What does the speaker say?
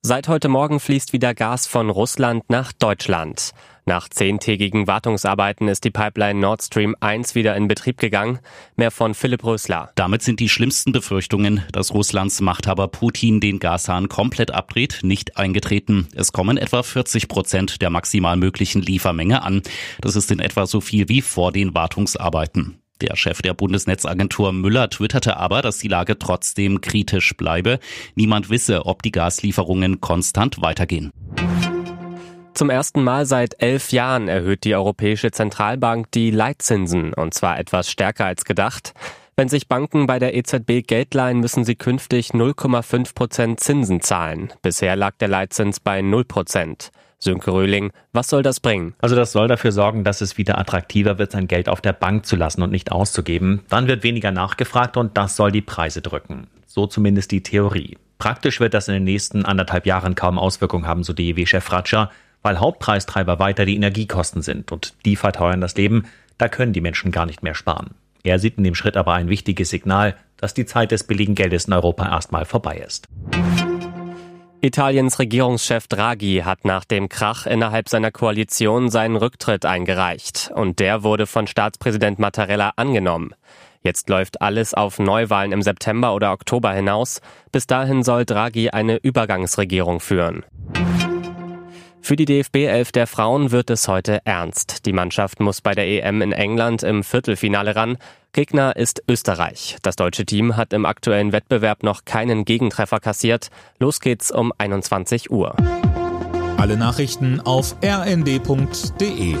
Seit heute Morgen fließt wieder Gas von Russland nach Deutschland. Nach zehntägigen Wartungsarbeiten ist die Pipeline Nord Stream 1 wieder in Betrieb gegangen. Mehr von Philipp Rösler. Damit sind die schlimmsten Befürchtungen, dass Russlands Machthaber Putin den Gashahn komplett abdreht, nicht eingetreten. Es kommen etwa 40 Prozent der maximal möglichen Liefermenge an. Das ist in etwa so viel wie vor den Wartungsarbeiten. Der Chef der Bundesnetzagentur Müller twitterte aber, dass die Lage trotzdem kritisch bleibe. Niemand wisse, ob die Gaslieferungen konstant weitergehen. Zum ersten Mal seit elf Jahren erhöht die Europäische Zentralbank die Leitzinsen, und zwar etwas stärker als gedacht. Wenn sich Banken bei der EZB Geld leihen, müssen sie künftig 0,5 Prozent Zinsen zahlen. Bisher lag der Leitzins bei 0 Prozent. Sönke Röhling, was soll das bringen? Also das soll dafür sorgen, dass es wieder attraktiver wird, sein Geld auf der Bank zu lassen und nicht auszugeben. Dann wird weniger nachgefragt und das soll die Preise drücken. So zumindest die Theorie. Praktisch wird das in den nächsten anderthalb Jahren kaum Auswirkungen haben, so DEW-Chef Ratscher weil Hauptpreistreiber weiter die Energiekosten sind und die verteuern das Leben, da können die Menschen gar nicht mehr sparen. Er sieht in dem Schritt aber ein wichtiges Signal, dass die Zeit des billigen Geldes in Europa erstmal vorbei ist. Italiens Regierungschef Draghi hat nach dem Krach innerhalb seiner Koalition seinen Rücktritt eingereicht und der wurde von Staatspräsident Mattarella angenommen. Jetzt läuft alles auf Neuwahlen im September oder Oktober hinaus. Bis dahin soll Draghi eine Übergangsregierung führen. Für die DFB-Elf der Frauen wird es heute ernst. Die Mannschaft muss bei der EM in England im Viertelfinale ran. Gegner ist Österreich. Das deutsche Team hat im aktuellen Wettbewerb noch keinen Gegentreffer kassiert. Los geht's um 21 Uhr. Alle Nachrichten auf rnd.de